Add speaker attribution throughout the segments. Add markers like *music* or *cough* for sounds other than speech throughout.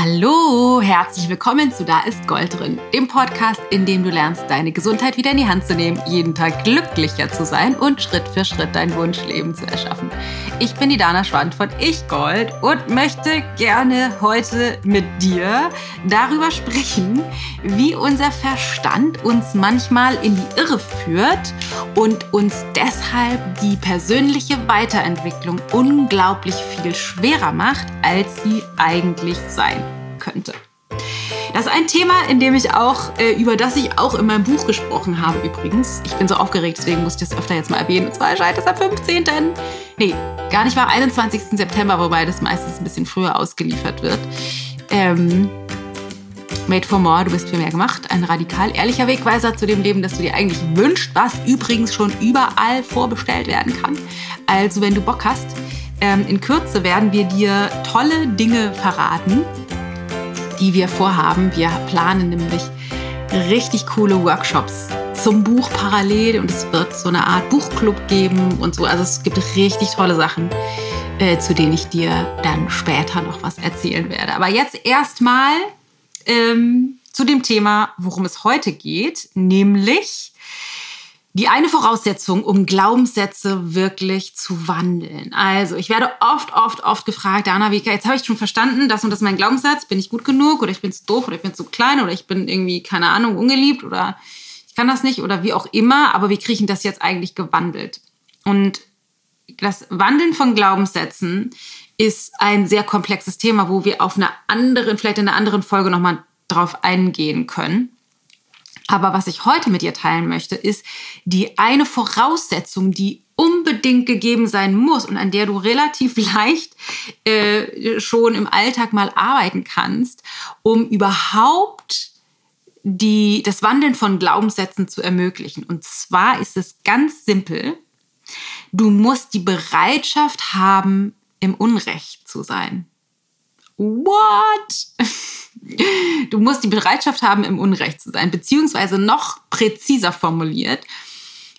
Speaker 1: Hallo, herzlich willkommen zu Da ist Gold drin, dem Podcast, in dem du lernst, deine Gesundheit wieder in die Hand zu nehmen, jeden Tag glücklicher zu sein und Schritt für Schritt dein Wunschleben zu erschaffen. Ich bin die Dana Schwand von Ich Gold und möchte gerne heute mit dir darüber sprechen, wie unser Verstand uns manchmal in die Irre führt und uns deshalb die persönliche Weiterentwicklung unglaublich viel schwerer macht, als sie eigentlich sein könnte. Das ist ein Thema, in dem ich auch, äh, über das ich auch in meinem Buch gesprochen habe übrigens. Ich bin so aufgeregt, deswegen muss ich das öfter jetzt mal erwähnen. Und zwar erscheint es am 15. Nee, gar nicht war 21. September, wobei das meistens ein bisschen früher ausgeliefert wird. Ähm, Made for More, du bist für mehr gemacht. Ein radikal ehrlicher Wegweiser zu dem Leben, das du dir eigentlich wünschst, was übrigens schon überall vorbestellt werden kann. Also, wenn du Bock hast, ähm, in Kürze werden wir dir tolle Dinge verraten, die wir vorhaben. Wir planen nämlich richtig coole Workshops zum Buch parallel und es wird so eine Art Buchclub geben und so. Also es gibt richtig tolle Sachen, äh, zu denen ich dir dann später noch was erzählen werde. Aber jetzt erstmal ähm, zu dem Thema, worum es heute geht, nämlich die eine Voraussetzung, um Glaubenssätze wirklich zu wandeln. Also, ich werde oft, oft, oft gefragt, Dana, Vika, jetzt habe ich schon verstanden, das und das ist mein Glaubenssatz, bin ich gut genug oder ich bin zu doof oder ich bin zu klein oder ich bin irgendwie, keine Ahnung, ungeliebt oder ich kann das nicht oder wie auch immer, aber wie kriege ich das jetzt eigentlich gewandelt? Und das Wandeln von Glaubenssätzen ist ein sehr komplexes Thema, wo wir auf einer anderen, vielleicht in einer anderen Folge nochmal drauf eingehen können. Aber was ich heute mit dir teilen möchte, ist die eine Voraussetzung, die unbedingt gegeben sein muss und an der du relativ *laughs* leicht äh, schon im Alltag mal arbeiten kannst, um überhaupt die, das Wandeln von Glaubenssätzen zu ermöglichen. Und zwar ist es ganz simpel. Du musst die Bereitschaft haben, im Unrecht zu sein. What? *laughs* Du musst die Bereitschaft haben, im Unrecht zu sein, beziehungsweise noch präziser formuliert,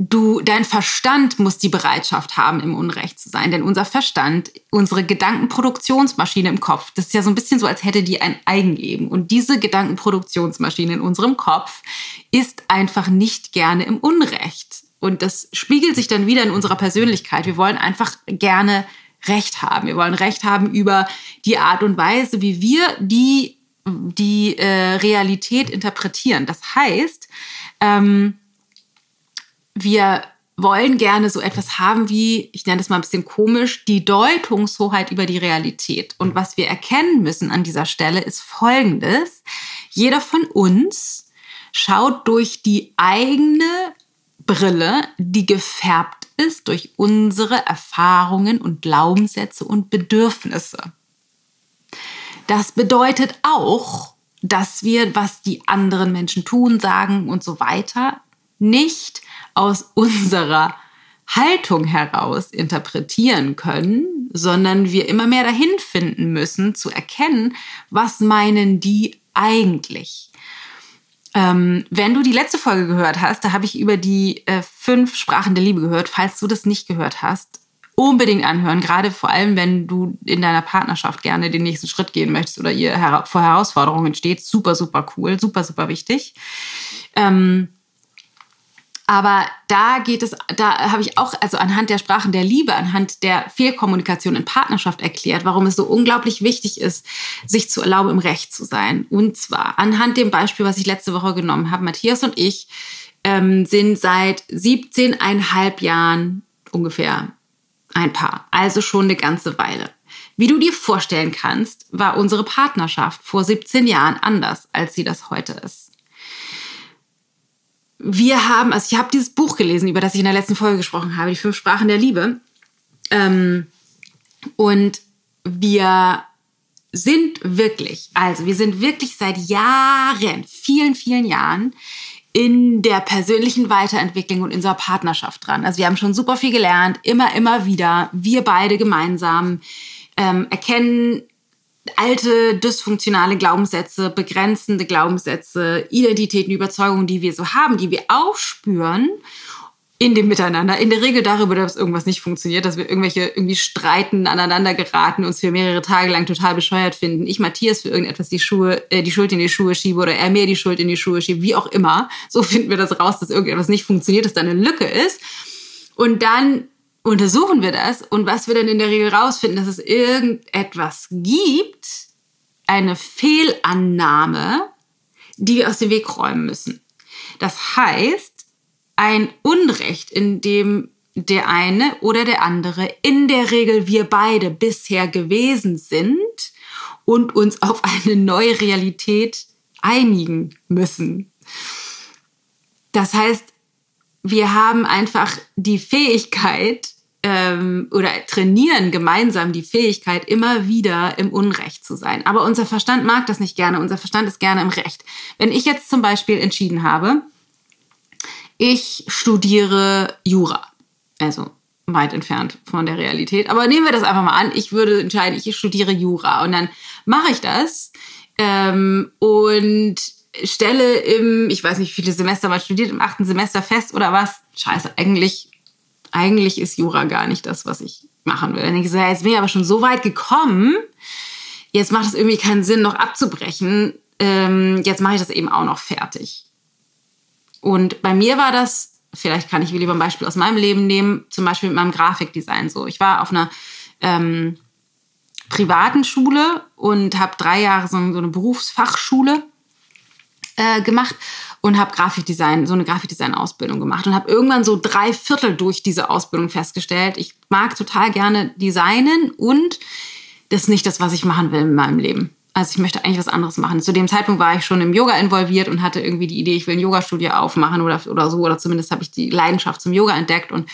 Speaker 1: du, dein Verstand muss die Bereitschaft haben, im Unrecht zu sein. Denn unser Verstand, unsere Gedankenproduktionsmaschine im Kopf, das ist ja so ein bisschen so, als hätte die ein Eigenleben. Und diese Gedankenproduktionsmaschine in unserem Kopf ist einfach nicht gerne im Unrecht. Und das spiegelt sich dann wieder in unserer Persönlichkeit. Wir wollen einfach gerne Recht haben. Wir wollen Recht haben über die Art und Weise, wie wir die die äh, Realität interpretieren. Das heißt, ähm, wir wollen gerne so etwas haben wie, ich nenne das mal ein bisschen komisch, die Deutungshoheit über die Realität. Und was wir erkennen müssen an dieser Stelle ist Folgendes. Jeder von uns schaut durch die eigene Brille, die gefärbt ist durch unsere Erfahrungen und Glaubenssätze und Bedürfnisse. Das bedeutet auch, dass wir, was die anderen Menschen tun, sagen und so weiter, nicht aus unserer Haltung heraus interpretieren können, sondern wir immer mehr dahin finden müssen, zu erkennen, was meinen die eigentlich. Ähm, wenn du die letzte Folge gehört hast, da habe ich über die äh, fünf Sprachen der Liebe gehört. Falls du das nicht gehört hast, unbedingt anhören, gerade vor allem, wenn du in deiner Partnerschaft gerne den nächsten Schritt gehen möchtest oder ihr vor Herausforderungen steht. Super, super cool, super, super wichtig. Ähm, aber da geht es, da habe ich auch, also anhand der Sprachen der Liebe, anhand der Fehlkommunikation in Partnerschaft erklärt, warum es so unglaublich wichtig ist, sich zu erlauben, im Recht zu sein. Und zwar anhand dem Beispiel, was ich letzte Woche genommen habe. Matthias und ich ähm, sind seit 17,5 Jahren ungefähr ein Paar, also schon eine ganze Weile. Wie du dir vorstellen kannst, war unsere Partnerschaft vor 17 Jahren anders, als sie das heute ist. Wir haben, also ich habe dieses Buch gelesen, über das ich in der letzten Folge gesprochen habe, die fünf Sprachen der Liebe. Ähm, und wir sind wirklich, also wir sind wirklich seit Jahren, vielen, vielen Jahren in der persönlichen Weiterentwicklung und in unserer Partnerschaft dran. Also wir haben schon super viel gelernt, immer, immer wieder. Wir beide gemeinsam ähm, erkennen alte dysfunktionale Glaubenssätze, begrenzende Glaubenssätze, Identitäten, Überzeugungen, die wir so haben, die wir aufspüren in dem Miteinander. In der Regel darüber, dass irgendwas nicht funktioniert, dass wir irgendwelche irgendwie streiten, aneinander geraten, uns für mehrere Tage lang total bescheuert finden. Ich Matthias für irgendetwas die Schuhe, äh, die Schuld in die Schuhe schiebe oder er mir die Schuld in die Schuhe schiebe, wie auch immer. So *laughs* finden wir das raus, dass irgendetwas nicht funktioniert, dass da eine Lücke ist. Und dann untersuchen wir das und was wir dann in der Regel rausfinden, dass es irgendetwas gibt, eine Fehlannahme, die wir aus dem Weg räumen müssen. Das heißt, ein Unrecht, in dem der eine oder der andere, in der Regel wir beide bisher gewesen sind und uns auf eine neue Realität einigen müssen. Das heißt, wir haben einfach die Fähigkeit ähm, oder trainieren gemeinsam die Fähigkeit, immer wieder im Unrecht zu sein. Aber unser Verstand mag das nicht gerne. Unser Verstand ist gerne im Recht. Wenn ich jetzt zum Beispiel entschieden habe, ich studiere Jura. Also weit entfernt von der Realität. Aber nehmen wir das einfach mal an. Ich würde entscheiden, ich studiere Jura. Und dann mache ich das ähm, und stelle im, ich weiß nicht, wie viele Semester man studiert, im achten Semester fest oder was. Scheiße, eigentlich, eigentlich ist Jura gar nicht das, was ich machen will. Dann denke ich so, ja, jetzt bin ich aber schon so weit gekommen. Jetzt macht es irgendwie keinen Sinn, noch abzubrechen. Ähm, jetzt mache ich das eben auch noch fertig. Und bei mir war das, vielleicht kann ich lieber ein Beispiel aus meinem Leben nehmen, zum Beispiel mit meinem Grafikdesign so. Ich war auf einer ähm, privaten Schule und habe drei Jahre so, so eine Berufsfachschule äh, gemacht und habe Grafikdesign, so eine Grafikdesign-Ausbildung gemacht und habe irgendwann so drei Viertel durch diese Ausbildung festgestellt. Ich mag total gerne designen und das ist nicht das, was ich machen will in meinem Leben. Also ich möchte eigentlich was anderes machen. Zu dem Zeitpunkt war ich schon im Yoga involviert und hatte irgendwie die Idee, ich will ein Yoga-Studio aufmachen oder, oder so. Oder zumindest habe ich die Leidenschaft zum Yoga entdeckt und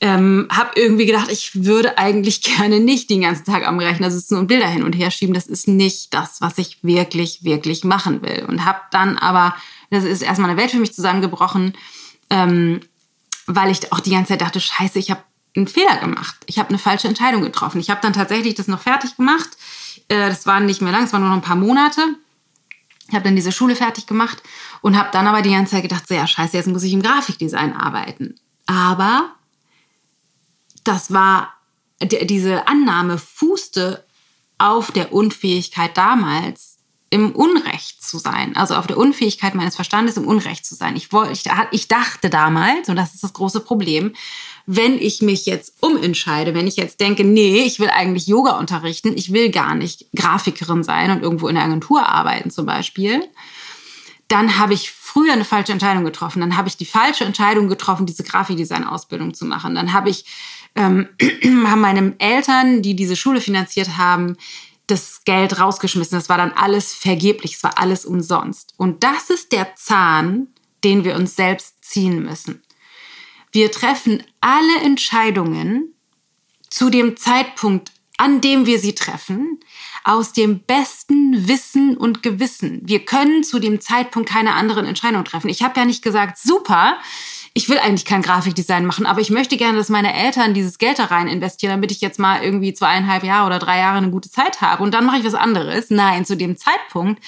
Speaker 1: ähm, habe irgendwie gedacht, ich würde eigentlich *laughs* gerne nicht den ganzen Tag am Rechner sitzen und Bilder hin und her schieben. Das ist nicht das, was ich wirklich, wirklich machen will. Und habe dann aber, das ist erstmal eine Welt für mich zusammengebrochen, ähm, weil ich auch die ganze Zeit dachte, scheiße, ich habe einen Fehler gemacht. Ich habe eine falsche Entscheidung getroffen. Ich habe dann tatsächlich das noch fertig gemacht äh, das war nicht mehr lang, es waren nur noch ein paar Monate. Ich habe dann diese Schule fertig gemacht und habe dann aber die ganze Zeit gedacht, so ja, scheiße, jetzt muss ich im Grafikdesign arbeiten. Aber das war, diese Annahme fußte auf der Unfähigkeit damals, im Unrecht zu sein, also auf der Unfähigkeit meines Verstandes im Unrecht zu sein. Ich, wollte, ich dachte damals, und das ist das große Problem, wenn ich mich jetzt umentscheide, wenn ich jetzt denke, nee, ich will eigentlich Yoga unterrichten, ich will gar nicht Grafikerin sein und irgendwo in der Agentur arbeiten zum Beispiel, dann habe ich früher eine falsche Entscheidung getroffen. Dann habe ich die falsche Entscheidung getroffen, diese Grafikdesign-Ausbildung zu machen. Dann habe ich, ähm, *clears throat* haben meine Eltern, die diese Schule finanziert haben, das Geld rausgeschmissen. Das war dann alles vergeblich, es war alles umsonst. Und das ist der Zahn, den wir uns selbst ziehen müssen. Wir treffen alle Entscheidungen zu dem Zeitpunkt, an dem wir sie treffen, aus dem besten Wissen und Gewissen. Wir können zu dem Zeitpunkt keine anderen Entscheidungen treffen. Ich habe ja nicht gesagt, super, ich will eigentlich kein Grafikdesign machen, aber ich möchte gerne, dass meine Eltern dieses Geld da rein investieren, damit ich jetzt mal irgendwie zweieinhalb Jahre oder drei Jahre eine gute Zeit habe und dann mache ich was anderes. Nein, zu dem Zeitpunkt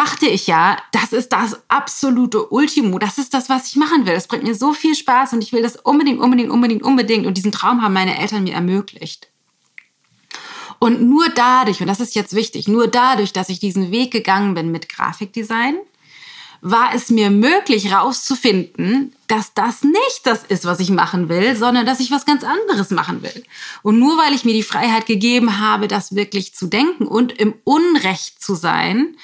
Speaker 1: dachte ich ja, das ist das absolute Ultimo. Das ist das, was ich machen will. Das bringt mir so viel Spaß und ich will das unbedingt, unbedingt, unbedingt, unbedingt. Und diesen Traum haben meine Eltern mir ermöglicht. Und nur dadurch, und das ist jetzt wichtig, nur dadurch, dass ich diesen Weg gegangen bin mit Grafikdesign, war es mir möglich herauszufinden, dass das nicht das ist, was ich machen will, sondern dass ich was ganz anderes machen will. Und nur weil ich mir die Freiheit gegeben habe, das wirklich zu denken und im Unrecht zu sein,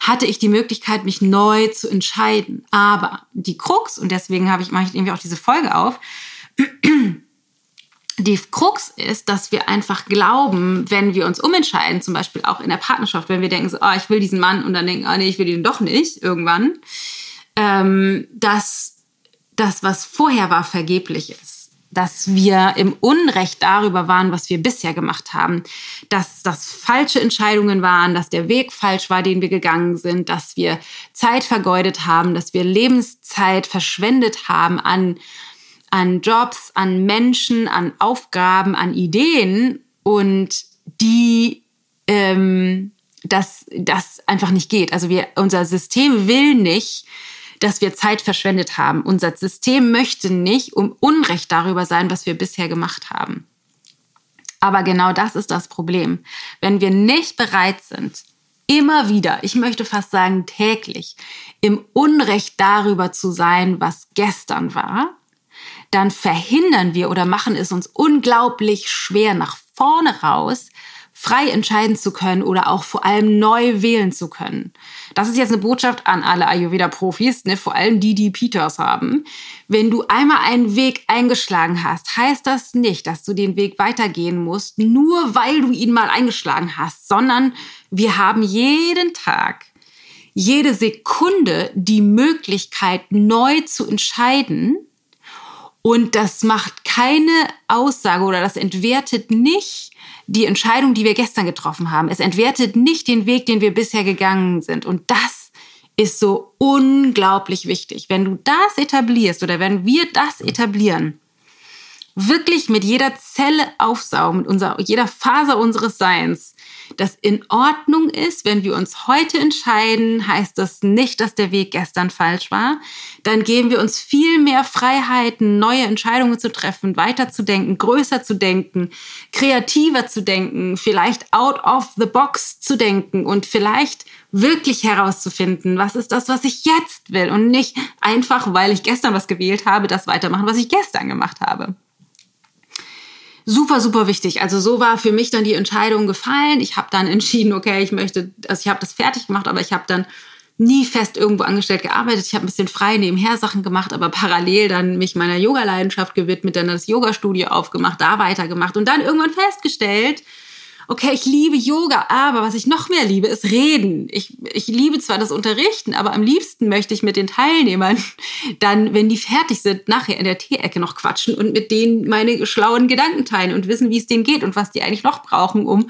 Speaker 1: hatte ich die Möglichkeit, mich neu zu entscheiden. Aber die Krux, und deswegen habe ich, mache ich irgendwie auch diese Folge auf, *clears throat* die Krux ist, dass wir einfach glauben, wenn wir uns umentscheiden, zum Beispiel auch in der Partnerschaft, wenn wir denken, so, oh, ich will diesen Mann und dann denken, oh, nee, ich will ihn doch nicht, irgendwann, ähm, dass das, was vorher war, vergeblich ist dass wir im Unrecht darüber waren, was wir bisher gemacht haben, dass das falsche Entscheidungen waren, dass der Weg falsch war, den wir gegangen sind, dass wir Zeit vergeudet haben, dass wir Lebenszeit verschwendet haben an, an Jobs, an Menschen, an Aufgaben, an Ideen und die ähm, dass das einfach nicht geht. Also wir, unser System will nicht, dass wir Zeit verschwendet haben. Unser System möchte nicht um Unrecht darüber sein, was wir bisher gemacht haben. Aber genau das ist das Problem. Wenn wir nicht bereit sind, immer wieder, ich möchte fast sagen täglich, im Unrecht darüber zu sein, was gestern war, dann verhindern wir oder machen es uns unglaublich schwer, nach vorne raus frei entscheiden zu können oder auch vor allem neu wählen zu können. Das ist jetzt eine Botschaft an alle Ayurveda-Profis, ne, vor allem die, die Peters haben. Wenn du einmal einen Weg eingeschlagen hast, heißt das nicht, dass du den Weg weitergehen musst, nur weil du ihn mal eingeschlagen hast, sondern wir haben jeden Tag, jede Sekunde die Möglichkeit, neu zu entscheiden. Und das macht keine Aussage oder das entwertet nicht, die Entscheidung, die wir gestern getroffen haben. Es entwertet nicht den Weg, den wir bisher gegangen sind. Und das ist so unglaublich wichtig. Wenn du das etablierst oder wenn wir das etablieren, wirklich mit jeder Zelle aufsaugen, mit unserer, jeder Faser unseres Seins, das in Ordnung ist, wenn wir uns heute entscheiden, heißt das nicht, dass der Weg gestern falsch war. Dann geben wir uns viel mehr Freiheiten, neue Entscheidungen zu treffen, weiterzudenken, größer zu denken, kreativer zu denken, vielleicht out of the box zu denken und vielleicht wirklich herauszufinden, was ist das, was ich jetzt will und nicht einfach, weil ich gestern was gewählt habe, das weitermachen, was ich gestern gemacht habe super, super wichtig. Also so war für mich dann die Entscheidung gefallen. Ich habe dann *laughs* entschieden, okay, ich möchte, also ich habe das fertig gemacht, aber ich habe dann nie fest irgendwo angestellt gearbeitet. Ich habe ein bisschen frei nebenher Sachen gemacht, aber parallel dann mich meiner Yoga-Leidenschaft gewidmet, dann das Yoga-Studio aufgemacht, da weitergemacht und dann irgendwann festgestellt, okay, ich liebe Yoga, aber was ich noch mehr liebe, ist Reden. Ich, ich liebe zwar das Unterrichten, aber am liebsten möchte ich mit den Teilnehmern *laughs* dann, wenn die fertig sind, nachher in der Teeecke noch quatschen und mit denen meine schlauen Gedanken teilen und wissen, wie es denen geht und was die eigentlich noch brauchen, um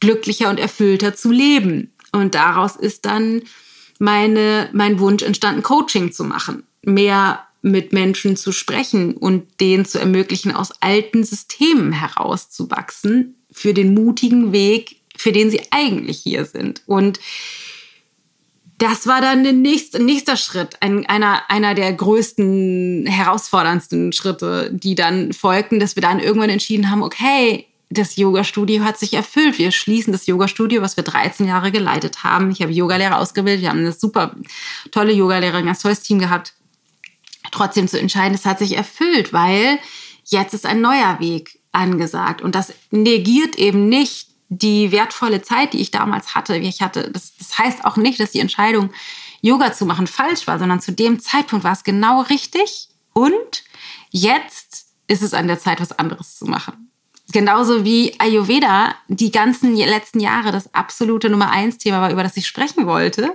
Speaker 1: glücklicher und erfüllter zu leben. Und daraus ist dann meine, mein Wunsch entstanden, Coaching zu machen. Mehr mit Menschen zu sprechen und denen zu ermöglichen, aus alten Systemen herauszuwachsen, für den mutigen Weg, für den sie eigentlich hier sind. Und das war dann der nächste, nächster Schritt, ein, einer, einer der größten, herausforderndsten Schritte, die dann folgten, dass wir dann irgendwann entschieden haben, okay, das Yoga-Studio hat sich erfüllt. Wir schließen das Yoga-Studio, was wir 13 Jahre geleitet haben. Ich habe Yogalehrer ausgebildet. Wir haben eine super tolle Yogalehrerin, ein ganz tolles Team gehabt. Trotzdem zu entscheiden, es hat sich erfüllt, weil jetzt ist ein neuer Weg angesagt. Und das negiert eben nicht die wertvolle Zeit, die ich damals hatte. Ich hatte das, das heißt auch nicht, dass die Entscheidung, Yoga zu machen, falsch war, sondern zu dem Zeitpunkt war es genau richtig. Und jetzt ist es an der Zeit, was anderes zu machen. Genauso wie Ayurveda die ganzen letzten Jahre das absolute Nummer eins Thema war, über das ich sprechen wollte.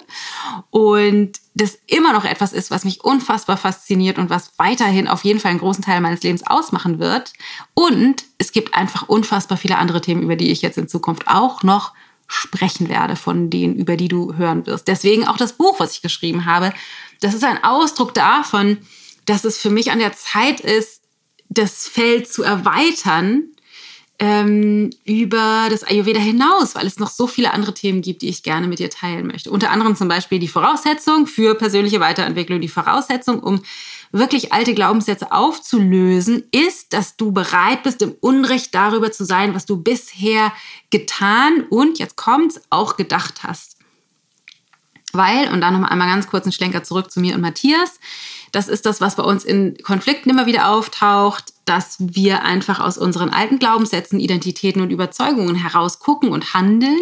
Speaker 1: Und das immer noch etwas ist, was mich unfassbar fasziniert und was weiterhin auf jeden Fall einen großen Teil meines Lebens ausmachen wird. Und es gibt einfach unfassbar viele andere Themen, über die ich jetzt in Zukunft auch noch sprechen werde, von denen, über die du hören wirst. Deswegen auch das Buch, was ich geschrieben habe. Das ist ein Ausdruck davon, dass es für mich an der Zeit ist, das Feld zu erweitern ähm, über das Ayurveda hinaus, weil es noch so viele andere Themen gibt, die ich gerne mit dir teilen möchte. Unter anderem zum Beispiel die Voraussetzung für persönliche Weiterentwicklung. Die Voraussetzung, um wirklich alte Glaubenssätze aufzulösen, ist, dass du bereit bist, im Unrecht darüber zu sein, was du bisher getan und, jetzt kommt's, auch gedacht hast. Weil, und dann noch einmal ganz kurz einen Schlenker zurück zu mir und Matthias, das ist das, was bei uns in Konflikten immer wieder auftaucht, dass wir einfach aus unseren alten Glaubenssätzen, Identitäten und Überzeugungen heraus gucken und handeln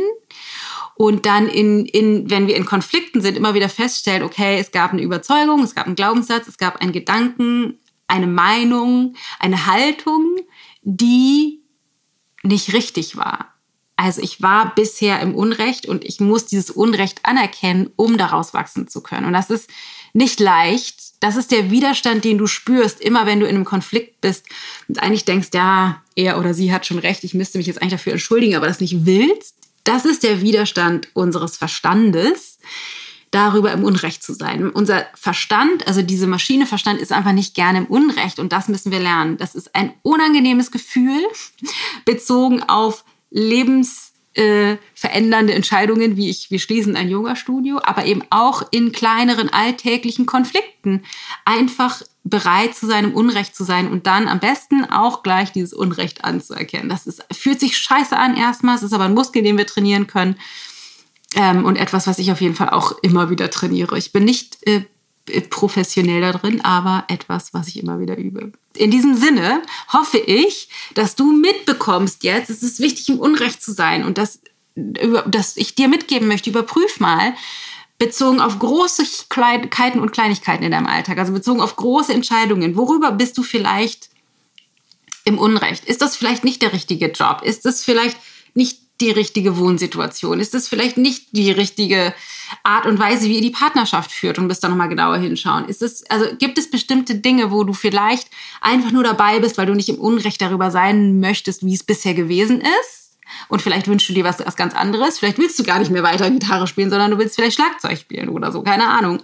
Speaker 1: und dann in, in, wenn wir in Konflikten sind, immer wieder feststellen, okay, es gab eine Überzeugung, es gab einen Glaubenssatz, es gab einen Gedanken, eine Meinung, eine Haltung, die nicht richtig war. Also ich war bisher im Unrecht und ich muss dieses Unrecht anerkennen, um daraus wachsen zu können. Und das ist nicht leicht. Das ist der Widerstand, den du spürst, immer wenn du in einem Konflikt bist und eigentlich denkst, ja, er oder sie hat schon recht, ich müsste mich jetzt eigentlich dafür entschuldigen, aber das nicht willst. Das ist der Widerstand unseres Verstandes, darüber im Unrecht zu sein. Unser Verstand, also diese Maschine Verstand, ist einfach nicht gerne im Unrecht und das müssen wir lernen. Das ist ein unangenehmes Gefühl bezogen auf Lebens äh, verändernde Entscheidungen, wie ich, wir schließen ein Yoga-Studio, aber eben auch in kleineren alltäglichen Konflikten einfach bereit zu sein, im Unrecht zu sein und dann am besten auch gleich dieses Unrecht anzuerkennen. Das ist, fühlt sich scheiße an erstmal, es ist aber ein Muskel, den wir trainieren können ähm, und etwas, was ich auf jeden Fall auch immer wieder trainiere. Ich bin nicht äh, professionell da drin, aber etwas, was ich immer wieder übe. In diesem Sinne hoffe ich, dass du mitbekommst jetzt, es ist wichtig, im Unrecht zu sein und dass, dass ich dir mitgeben möchte, überprüf mal, bezogen auf große Kleinigkeiten und Kleinigkeiten in deinem Alltag, also bezogen auf große Entscheidungen, worüber bist du vielleicht im Unrecht? Ist das vielleicht nicht der richtige Job? Ist das vielleicht nicht die richtige Wohnsituation? Ist das vielleicht nicht die richtige Art und Weise, wie ihr die Partnerschaft führt und müsst da nochmal genauer hinschauen? Ist es, also gibt es bestimmte Dinge, wo du vielleicht einfach nur dabei bist, weil du nicht im Unrecht darüber sein möchtest, wie es bisher gewesen ist? Und vielleicht wünschst du dir was, was ganz anderes. Vielleicht willst du gar nicht mehr weiter Gitarre spielen, sondern du willst vielleicht Schlagzeug spielen oder so. Keine Ahnung.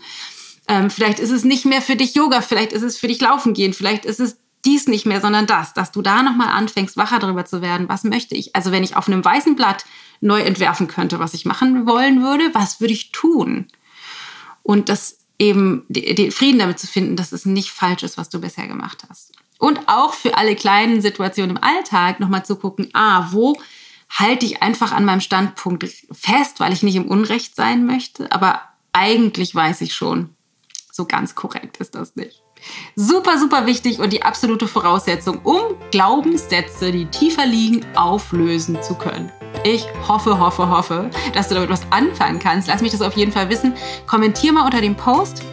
Speaker 1: Ähm, vielleicht ist es nicht mehr für dich Yoga, vielleicht ist es für dich Laufen gehen, vielleicht ist es dies nicht mehr, sondern das, dass du da nochmal anfängst, wacher darüber zu werden, was möchte ich. Also wenn ich auf einem weißen Blatt neu entwerfen könnte, was ich machen wollen würde, was würde ich tun? Und das eben den Frieden damit zu finden, dass es nicht falsch ist, was du bisher gemacht hast. Und auch für alle kleinen Situationen im Alltag nochmal zu gucken, ah, wo halte ich einfach an meinem Standpunkt fest, weil ich nicht im Unrecht sein möchte, aber eigentlich weiß ich schon, so ganz korrekt ist das nicht. Super, super wichtig und die absolute Voraussetzung, um Glaubenssätze, die tiefer liegen, auflösen zu können. Ich hoffe, hoffe, hoffe, dass du damit was anfangen kannst. Lass mich das auf jeden Fall wissen. Kommentier mal unter dem Post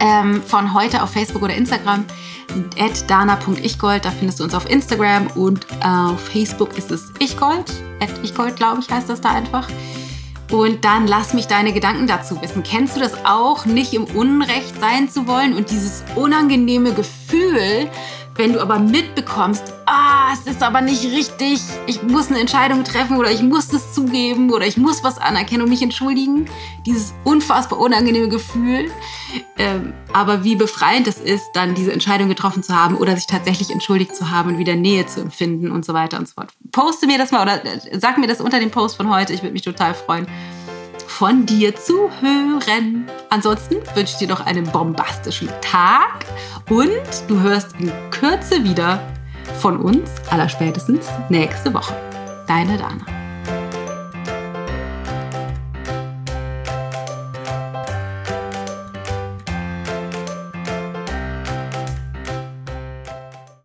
Speaker 1: ähm, von heute auf Facebook oder Instagram at dana.ichgold. Da findest du uns auf Instagram und auf Facebook ist es ichgold. At ichgold, glaube ich, heißt das da einfach. Und dann lass mich deine Gedanken dazu wissen. Kennst du das auch, nicht im Unrecht sein zu wollen und dieses unangenehme Gefühl, wenn du aber mitbekommst, ah, es ist aber nicht richtig, ich muss eine Entscheidung treffen oder ich muss das zugeben oder ich muss was anerkennen und mich entschuldigen, dieses unfassbar unangenehme Gefühl. Ähm, aber wie befreiend es ist, dann diese Entscheidung getroffen zu haben oder sich tatsächlich entschuldigt zu haben und wieder Nähe zu empfinden und so weiter und so fort. Poste mir das mal oder äh, sag mir das unter dem Post von heute, ich würde mich total freuen von dir zu hören. Ansonsten wünsche ich dir noch einen bombastischen Tag und du hörst in Kürze wieder von uns, allerspätestens nächste Woche. Deine Dana.